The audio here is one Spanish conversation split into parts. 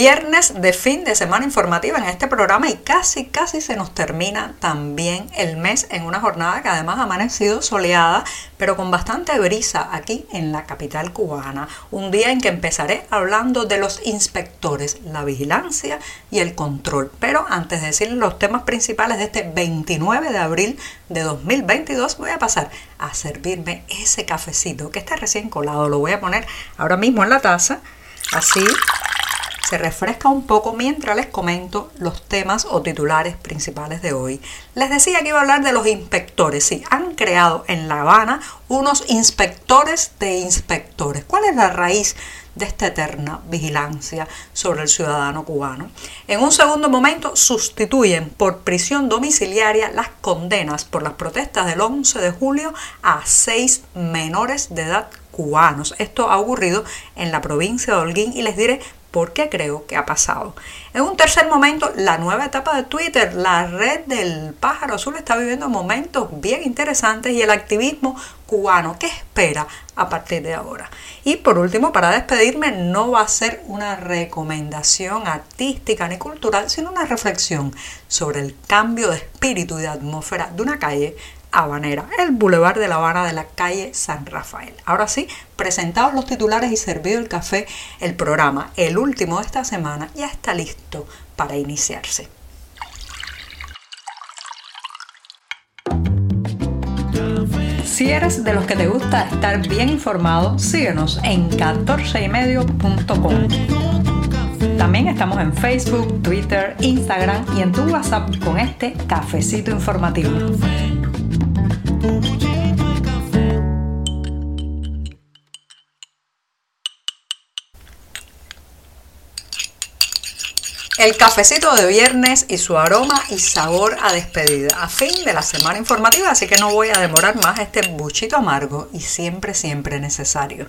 Viernes de fin de semana informativa en este programa y casi, casi se nos termina también el mes en una jornada que además ha amanecido soleada, pero con bastante brisa aquí en la capital cubana. Un día en que empezaré hablando de los inspectores, la vigilancia y el control. Pero antes de decirles los temas principales de este 29 de abril de 2022, voy a pasar a servirme ese cafecito que está recién colado. Lo voy a poner ahora mismo en la taza, así se refresca un poco mientras les comento los temas o titulares principales de hoy. Les decía que iba a hablar de los inspectores. Sí, han creado en La Habana unos inspectores de inspectores. ¿Cuál es la raíz de esta eterna vigilancia sobre el ciudadano cubano? En un segundo momento sustituyen por prisión domiciliaria las condenas por las protestas del 11 de julio a seis menores de edad cubanos. Esto ha ocurrido en la provincia de Holguín y les diré por qué creo que ha pasado. En un tercer momento, la nueva etapa de Twitter, la red del pájaro azul está viviendo momentos bien interesantes y el activismo cubano, ¿qué espera a partir de ahora? Y por último, para despedirme, no va a ser una recomendación artística ni cultural, sino una reflexión sobre el cambio de espíritu y de atmósfera de una calle habanera, el Boulevard de La Habana de la calle San Rafael. Ahora sí, presentados los titulares y servido el café, el programa, el último de esta semana, ya está listo para iniciarse. Si eres de los que te gusta estar bien informado, síguenos en 14ymedio.com. También estamos en Facebook, Twitter, Instagram y en tu WhatsApp con este cafecito informativo. El cafecito de viernes y su aroma y sabor a despedida, a fin de la semana informativa, así que no voy a demorar más este buchito amargo y siempre, siempre necesario.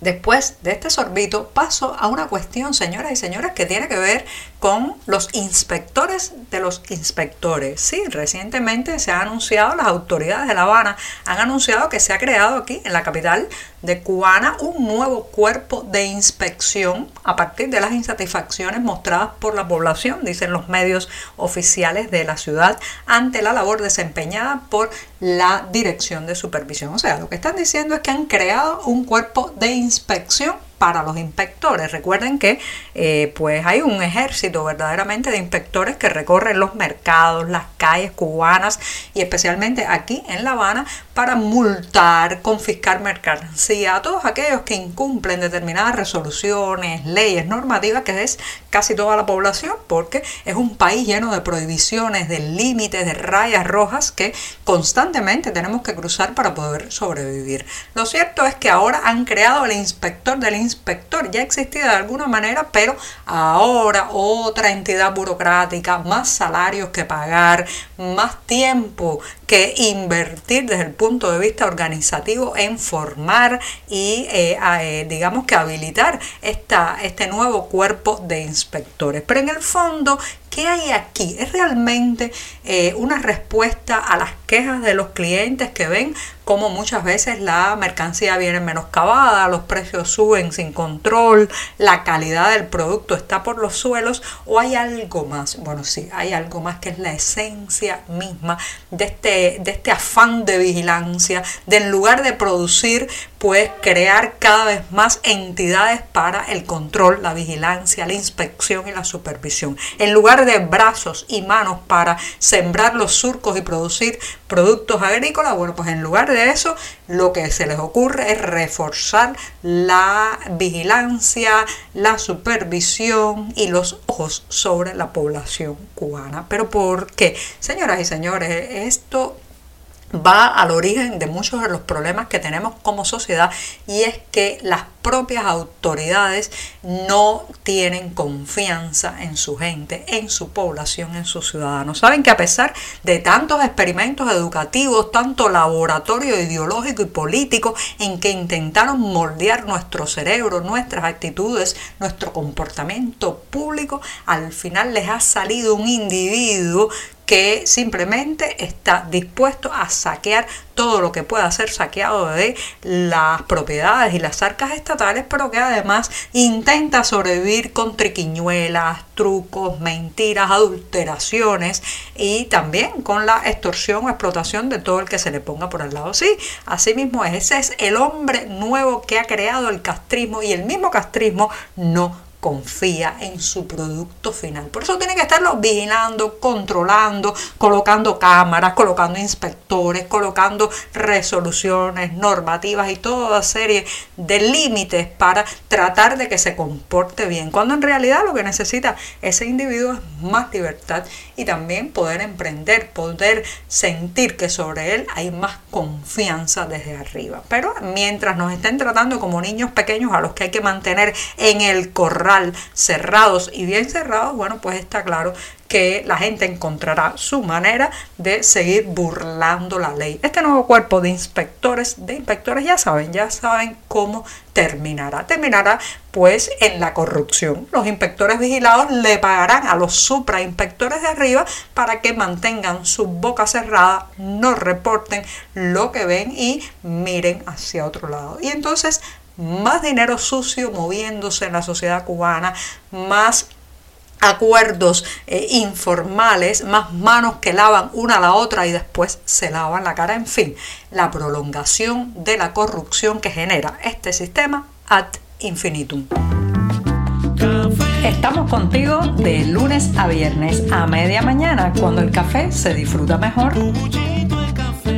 Después de este sorbito paso a una cuestión, señoras y señores, que tiene que ver con los inspectores de los inspectores. Sí, recientemente se ha anunciado, las autoridades de La Habana han anunciado que se ha creado aquí en la capital de Cubana un nuevo cuerpo de inspección a partir de las insatisfacciones mostradas por la población, dicen los medios oficiales de la ciudad, ante la labor desempeñada por la Dirección de Supervisión. O sea, lo que están diciendo es que han creado un cuerpo de inspección para los inspectores. Recuerden que eh, pues hay un ejército verdaderamente de inspectores que recorren los mercados, las calles cubanas y especialmente aquí en La Habana para multar, confiscar mercancía a todos aquellos que incumplen determinadas resoluciones, leyes, normativas que es casi toda la población porque es un país lleno de prohibiciones, de límites, de rayas rojas que constantemente tenemos que cruzar para poder sobrevivir. Lo cierto es que ahora han creado el inspector del inspector, ya existía de alguna manera, pero ahora otra entidad burocrática, más salarios que pagar, más tiempo que invertir desde el punto de vista organizativo en formar y eh, eh, digamos que habilitar esta, este nuevo cuerpo de inspectores. Pero en el fondo, ¿Qué hay aquí? Es realmente eh, una respuesta a las quejas de los clientes que ven cómo muchas veces la mercancía viene menoscabada, los precios suben sin control, la calidad del producto está por los suelos o hay algo más. Bueno, sí, hay algo más que es la esencia misma de este, de este afán de vigilancia, de en lugar de producir, pues crear cada vez más entidades para el control, la vigilancia, la inspección y la supervisión. En lugar de brazos y manos para sembrar los surcos y producir productos agrícolas, bueno, pues en lugar de eso, lo que se les ocurre es reforzar la vigilancia, la supervisión y los ojos sobre la población cubana. ¿Pero por qué? Señoras y señores, esto va al origen de muchos de los problemas que tenemos como sociedad y es que las propias autoridades no tienen confianza en su gente, en su población, en sus ciudadanos. Saben que a pesar de tantos experimentos educativos, tanto laboratorio ideológico y político en que intentaron moldear nuestro cerebro, nuestras actitudes, nuestro comportamiento público, al final les ha salido un individuo que simplemente está dispuesto a saquear todo lo que pueda ser saqueado de las propiedades y las arcas estatales, pero que además intenta sobrevivir con triquiñuelas, trucos, mentiras, adulteraciones y también con la extorsión o explotación de todo el que se le ponga por al lado. Sí, así mismo es. Ese es el hombre nuevo que ha creado el castrismo y el mismo castrismo no confía en su producto final. Por eso tiene que estarlo vigilando, controlando, colocando cámaras, colocando inspectores, colocando resoluciones, normativas y toda serie de límites para tratar de que se comporte bien. Cuando en realidad lo que necesita ese individuo es más libertad y también poder emprender, poder sentir que sobre él hay más confianza desde arriba. Pero mientras nos estén tratando como niños pequeños a los que hay que mantener en el corral, cerrados y bien cerrados, bueno, pues está claro que la gente encontrará su manera de seguir burlando la ley. Este nuevo cuerpo de inspectores, de inspectores ya saben, ya saben cómo terminará. Terminará pues en la corrupción. Los inspectores vigilados le pagarán a los suprainspectores de arriba para que mantengan su boca cerrada, no reporten lo que ven y miren hacia otro lado. Y entonces más dinero sucio moviéndose en la sociedad cubana, más acuerdos eh, informales, más manos que lavan una a la otra y después se lavan la cara, en fin, la prolongación de la corrupción que genera este sistema ad infinitum. Estamos contigo de lunes a viernes a media mañana, cuando el café se disfruta mejor.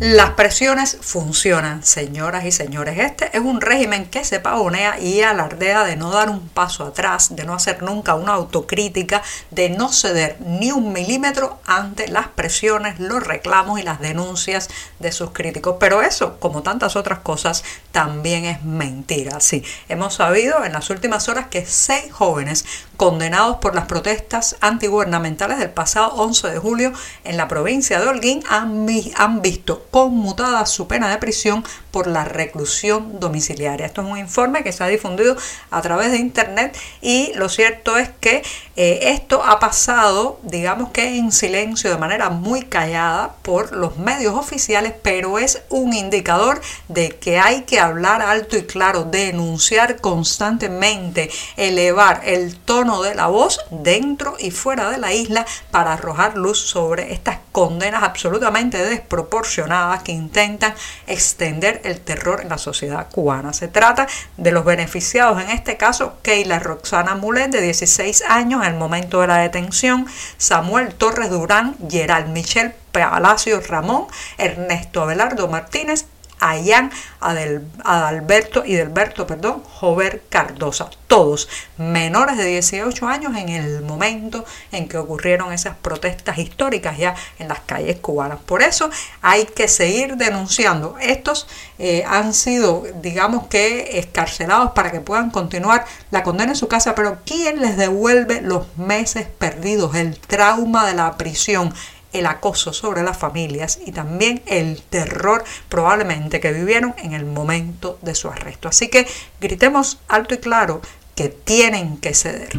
Las presiones funcionan, señoras y señores. Este es un régimen que se pavonea y alardea de no dar un paso atrás, de no hacer nunca una autocrítica, de no ceder ni un milímetro ante las presiones, los reclamos y las denuncias de sus críticos. Pero eso, como tantas otras cosas, también es mentira. Sí, hemos sabido en las últimas horas que seis jóvenes condenados por las protestas antigubernamentales del pasado 11 de julio en la provincia de Holguín han, han visto conmutada su pena de prisión por la reclusión domiciliaria. Esto es un informe que se ha difundido a través de internet y lo cierto es que eh, esto ha pasado, digamos que en silencio, de manera muy callada por los medios oficiales, pero es un indicador de que hay que hablar alto y claro, denunciar constantemente, elevar el tono de la voz dentro y fuera de la isla para arrojar luz sobre estas condenas absolutamente desproporcionadas que intentan extender el terror en la sociedad cubana. Se trata de los beneficiados, en este caso, Keila Roxana Mulet, de 16 años en el momento de la detención, Samuel Torres Durán, Gerald Michel Palacio Ramón, Ernesto Abelardo Martínez Ayán Adalberto y Delberto, perdón, Jover Cardosa, todos menores de 18 años en el momento en que ocurrieron esas protestas históricas ya en las calles cubanas. Por eso hay que seguir denunciando. Estos eh, han sido, digamos que, escarcelados para que puedan continuar la condena en su casa, pero ¿quién les devuelve los meses perdidos, el trauma de la prisión? El acoso sobre las familias y también el terror probablemente que vivieron en el momento de su arresto. Así que gritemos alto y claro que tienen que ceder.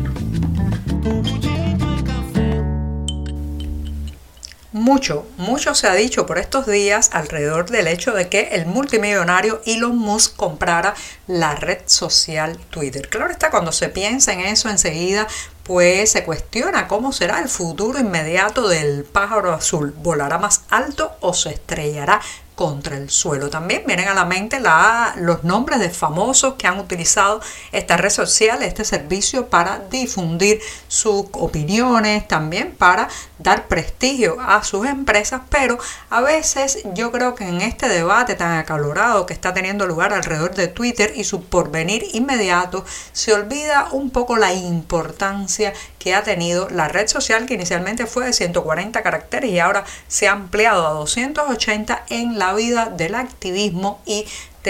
Mucho, mucho se ha dicho por estos días alrededor del hecho de que el multimillonario Elon Musk comprara la red social Twitter. Claro está, cuando se piensa en eso enseguida, pues se cuestiona cómo será el futuro inmediato del pájaro azul. ¿Volará más alto o se estrellará contra el suelo. También vienen a la mente los nombres de famosos que han utilizado esta red social, este servicio para difundir sus opiniones, también para dar prestigio a sus empresas, pero a veces yo creo que en este debate tan acalorado que está teniendo lugar alrededor de Twitter y su porvenir inmediato, se olvida un poco la importancia que ha tenido la red social que inicialmente fue de 140 caracteres y ahora se ha ampliado a 280 en la vida del activismo y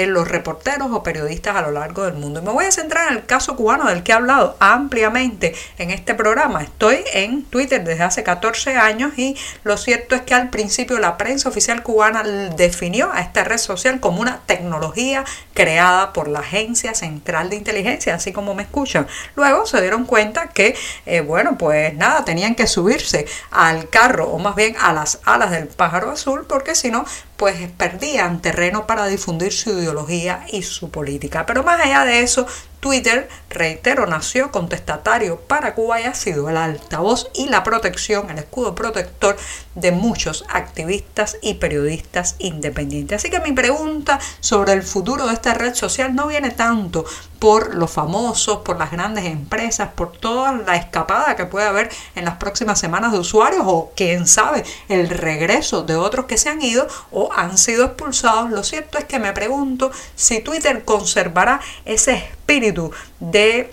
los reporteros o periodistas a lo largo del mundo. Y me voy a centrar en el caso cubano del que he hablado ampliamente en este programa. Estoy en Twitter desde hace 14 años y lo cierto es que al principio la prensa oficial cubana definió a esta red social como una tecnología creada por la Agencia Central de Inteligencia, así como me escuchan. Luego se dieron cuenta que, eh, bueno, pues nada, tenían que subirse al carro o más bien a las alas del pájaro azul porque si no, pues perdían terreno para difundir su ideología y su política. Pero más allá de eso, Twitter, reitero, nació contestatario para Cuba y ha sido el altavoz y la protección, el escudo protector de muchos activistas y periodistas independientes. Así que mi pregunta sobre el futuro de esta red social no viene tanto por los famosos, por las grandes empresas, por toda la escapada que puede haber en las próximas semanas de usuarios o quién sabe, el regreso de otros que se han ido o han sido expulsados. Lo cierto es que me pregunto si Twitter conservará ese espíritu de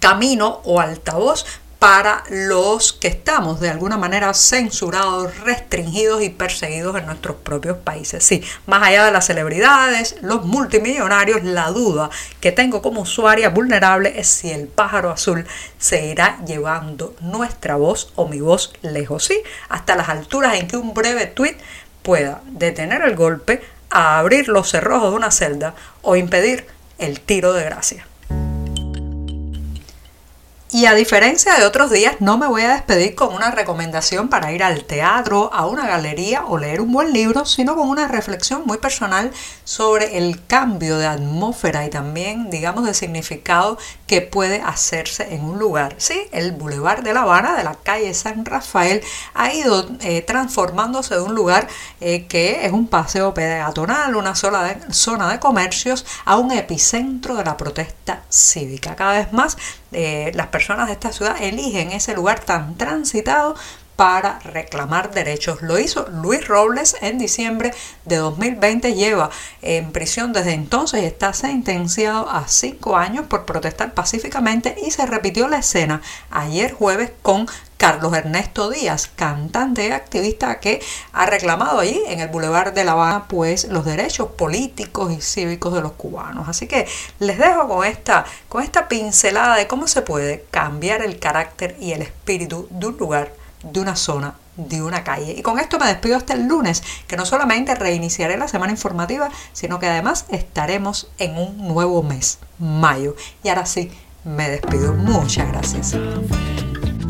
camino o altavoz para los que estamos de alguna manera censurados, restringidos y perseguidos en nuestros propios países. Sí, más allá de las celebridades, los multimillonarios, la duda que tengo como usuaria vulnerable es si el pájaro azul se irá llevando nuestra voz o mi voz lejos, sí, hasta las alturas en que un breve tweet pueda detener el golpe, a abrir los cerrojos de una celda o impedir el tiro de gracia. Y a diferencia de otros días, no me voy a despedir con una recomendación para ir al teatro, a una galería o leer un buen libro, sino con una reflexión muy personal sobre el cambio de atmósfera y también, digamos, de significado que puede hacerse en un lugar. Sí, el Boulevard de La Habana, de la calle San Rafael, ha ido eh, transformándose de un lugar eh, que es un paseo peatonal, una sola zona de comercios, a un epicentro de la protesta cívica. Cada vez más eh, las personas de esta ciudad eligen ese lugar tan transitado para reclamar derechos. Lo hizo Luis Robles en diciembre de 2020. Lleva en prisión desde entonces y está sentenciado a cinco años por protestar pacíficamente y se repitió la escena ayer jueves con Carlos Ernesto Díaz, cantante y activista que ha reclamado allí en el Boulevard de La Habana pues los derechos políticos y cívicos de los cubanos. Así que les dejo con esta, con esta pincelada de cómo se puede cambiar el carácter y el espíritu de un lugar, de una zona de una calle. Y con esto me despido hasta el lunes, que no solamente reiniciaré la semana informativa, sino que además estaremos en un nuevo mes, mayo. Y ahora sí, me despido. Muchas gracias.